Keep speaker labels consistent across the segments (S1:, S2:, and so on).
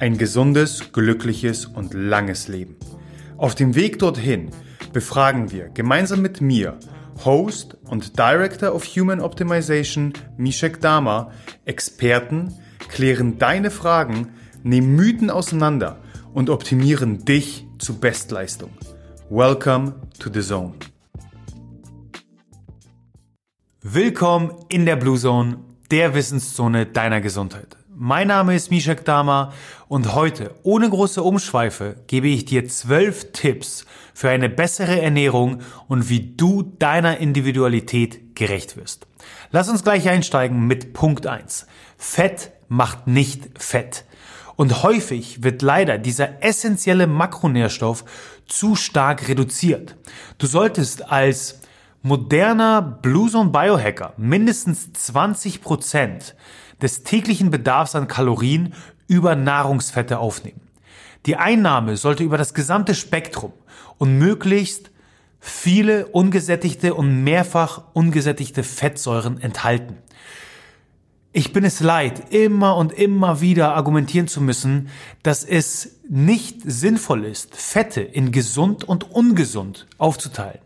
S1: Ein gesundes, glückliches und langes Leben. Auf dem Weg dorthin befragen wir gemeinsam mit mir, Host und Director of Human Optimization Mishek Dama, Experten, klären deine Fragen, nehmen Mythen auseinander und optimieren dich zu Bestleistung. Welcome to the Zone. Willkommen in der Blue Zone, der Wissenszone deiner Gesundheit. Mein Name ist Mishak Dama und heute, ohne große Umschweife, gebe ich dir zwölf Tipps für eine bessere Ernährung und wie du deiner Individualität gerecht wirst. Lass uns gleich einsteigen mit Punkt eins: Fett macht nicht fett. Und häufig wird leider dieser essentielle Makronährstoff zu stark reduziert. Du solltest als moderner Blue Zone Biohacker mindestens 20 Prozent des täglichen Bedarfs an Kalorien über Nahrungsfette aufnehmen. Die Einnahme sollte über das gesamte Spektrum und möglichst viele ungesättigte und mehrfach ungesättigte Fettsäuren enthalten. Ich bin es leid, immer und immer wieder argumentieren zu müssen, dass es nicht sinnvoll ist, Fette in gesund und ungesund aufzuteilen.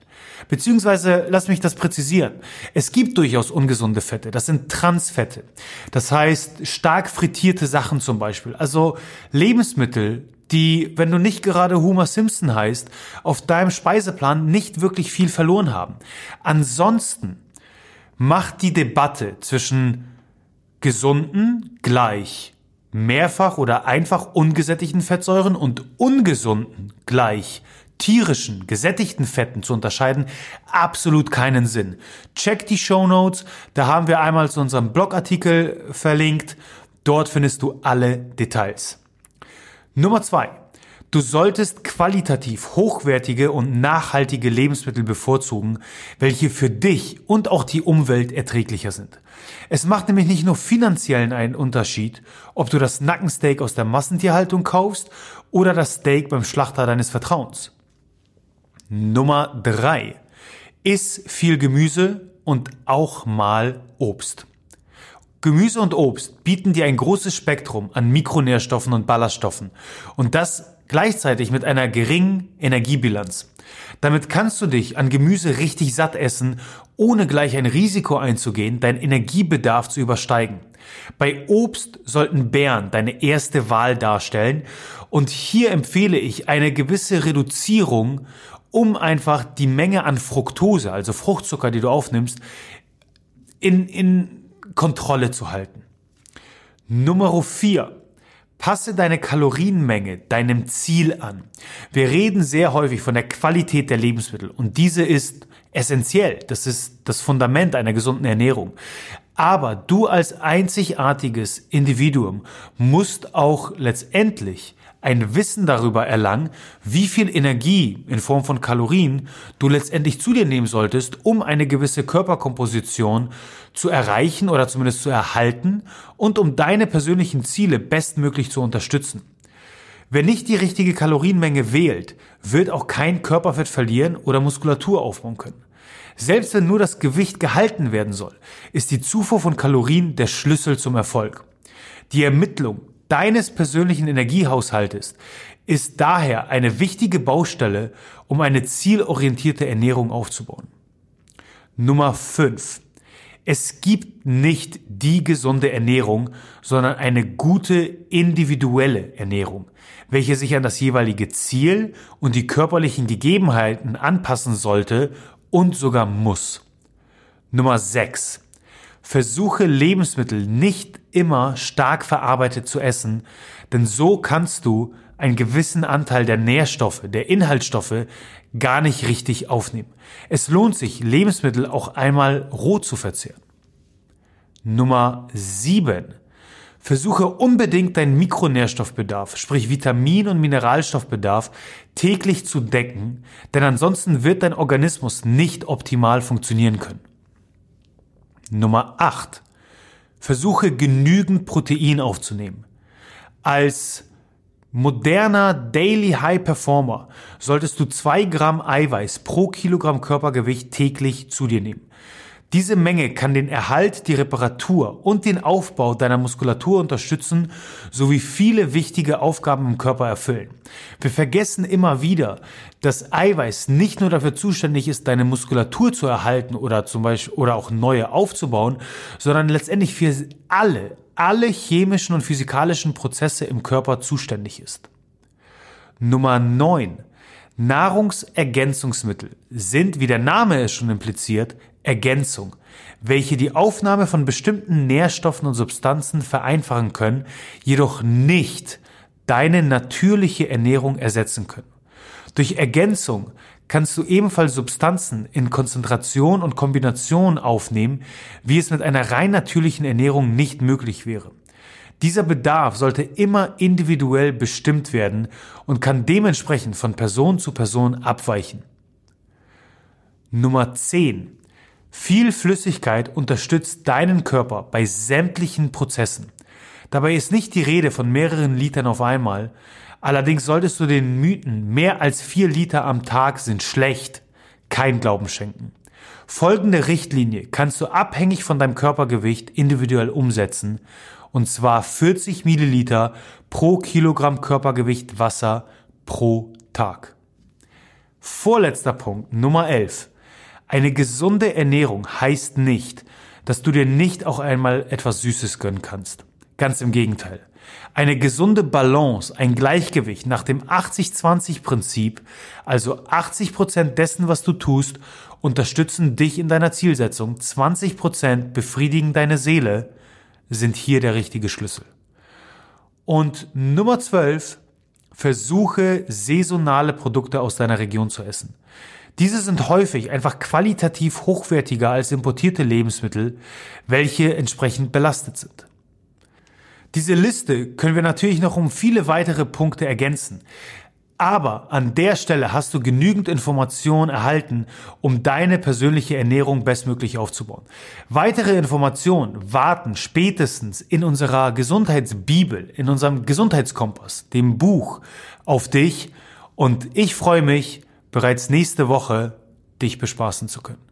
S1: Beziehungsweise, lass mich das präzisieren. Es gibt durchaus ungesunde Fette. Das sind Transfette. Das heißt, stark frittierte Sachen zum Beispiel. Also Lebensmittel, die, wenn du nicht gerade Homer Simpson heißt, auf deinem Speiseplan nicht wirklich viel verloren haben. Ansonsten macht die Debatte zwischen gesunden gleich mehrfach oder einfach ungesättigten Fettsäuren und ungesunden gleich tierischen, gesättigten Fetten zu unterscheiden, absolut keinen Sinn. Check die Show Notes, da haben wir einmal zu unserem Blogartikel verlinkt. Dort findest du alle Details. Nummer zwei. Du solltest qualitativ hochwertige und nachhaltige Lebensmittel bevorzugen, welche für dich und auch die Umwelt erträglicher sind. Es macht nämlich nicht nur finanziellen einen Unterschied, ob du das Nackensteak aus der Massentierhaltung kaufst oder das Steak beim Schlachter deines Vertrauens. Nummer drei. Iss viel Gemüse und auch mal Obst. Gemüse und Obst bieten dir ein großes Spektrum an Mikronährstoffen und Ballaststoffen und das gleichzeitig mit einer geringen Energiebilanz. Damit kannst du dich an Gemüse richtig satt essen, ohne gleich ein Risiko einzugehen, deinen Energiebedarf zu übersteigen. Bei Obst sollten Beeren deine erste Wahl darstellen und hier empfehle ich eine gewisse Reduzierung um einfach die Menge an Fructose, also Fruchtzucker, die du aufnimmst, in, in Kontrolle zu halten. Nummer vier. Passe deine Kalorienmenge deinem Ziel an. Wir reden sehr häufig von der Qualität der Lebensmittel und diese ist essentiell. Das ist das Fundament einer gesunden Ernährung. Aber du als einzigartiges Individuum musst auch letztendlich ein Wissen darüber erlangen, wie viel Energie in Form von Kalorien du letztendlich zu dir nehmen solltest, um eine gewisse Körperkomposition zu erreichen oder zumindest zu erhalten und um deine persönlichen Ziele bestmöglich zu unterstützen. Wer nicht die richtige Kalorienmenge wählt, wird auch kein Körperfett verlieren oder Muskulatur aufbauen können. Selbst wenn nur das Gewicht gehalten werden soll, ist die Zufuhr von Kalorien der Schlüssel zum Erfolg. Die Ermittlung deines persönlichen Energiehaushaltes ist daher eine wichtige Baustelle, um eine zielorientierte Ernährung aufzubauen. Nummer 5. Es gibt nicht die gesunde Ernährung, sondern eine gute individuelle Ernährung, welche sich an das jeweilige Ziel und die körperlichen Gegebenheiten anpassen sollte und sogar muss. Nummer 6. Versuche Lebensmittel nicht immer stark verarbeitet zu essen, denn so kannst du einen gewissen Anteil der Nährstoffe, der Inhaltsstoffe gar nicht richtig aufnehmen. Es lohnt sich, Lebensmittel auch einmal roh zu verzehren. Nummer 7. Versuche unbedingt deinen Mikronährstoffbedarf, sprich Vitamin- und Mineralstoffbedarf, täglich zu decken, denn ansonsten wird dein Organismus nicht optimal funktionieren können. Nummer 8. Versuche genügend Protein aufzunehmen. Als moderner Daily High Performer solltest du zwei Gramm Eiweiß pro Kilogramm Körpergewicht täglich zu dir nehmen. Diese Menge kann den Erhalt, die Reparatur und den Aufbau deiner Muskulatur unterstützen, sowie viele wichtige Aufgaben im Körper erfüllen. Wir vergessen immer wieder, dass Eiweiß nicht nur dafür zuständig ist, deine Muskulatur zu erhalten oder zum Beispiel oder auch neue aufzubauen, sondern letztendlich für alle, alle chemischen und physikalischen Prozesse im Körper zuständig ist. Nummer 9. Nahrungsergänzungsmittel sind, wie der Name es schon impliziert, Ergänzung, welche die Aufnahme von bestimmten Nährstoffen und Substanzen vereinfachen können, jedoch nicht deine natürliche Ernährung ersetzen können. Durch Ergänzung kannst du ebenfalls Substanzen in Konzentration und Kombination aufnehmen, wie es mit einer rein natürlichen Ernährung nicht möglich wäre. Dieser Bedarf sollte immer individuell bestimmt werden und kann dementsprechend von Person zu Person abweichen. Nummer 10. Viel Flüssigkeit unterstützt deinen Körper bei sämtlichen Prozessen. Dabei ist nicht die Rede von mehreren Litern auf einmal. Allerdings solltest du den Mythen, mehr als vier Liter am Tag sind schlecht, kein Glauben schenken. Folgende Richtlinie kannst du abhängig von deinem Körpergewicht individuell umsetzen, und zwar 40 Milliliter pro Kilogramm Körpergewicht Wasser pro Tag. Vorletzter Punkt, Nummer 11. Eine gesunde Ernährung heißt nicht, dass du dir nicht auch einmal etwas Süßes gönnen kannst. Ganz im Gegenteil. Eine gesunde Balance, ein Gleichgewicht nach dem 80-20-Prinzip, also 80 Prozent dessen, was du tust, unterstützen dich in deiner Zielsetzung, 20 Prozent befriedigen deine Seele, sind hier der richtige Schlüssel. Und Nummer 12, versuche saisonale Produkte aus deiner Region zu essen. Diese sind häufig einfach qualitativ hochwertiger als importierte Lebensmittel, welche entsprechend belastet sind. Diese Liste können wir natürlich noch um viele weitere Punkte ergänzen. Aber an der Stelle hast du genügend Informationen erhalten, um deine persönliche Ernährung bestmöglich aufzubauen. Weitere Informationen warten spätestens in unserer Gesundheitsbibel, in unserem Gesundheitskompass, dem Buch, auf dich. Und ich freue mich, bereits nächste Woche dich bespaßen zu können.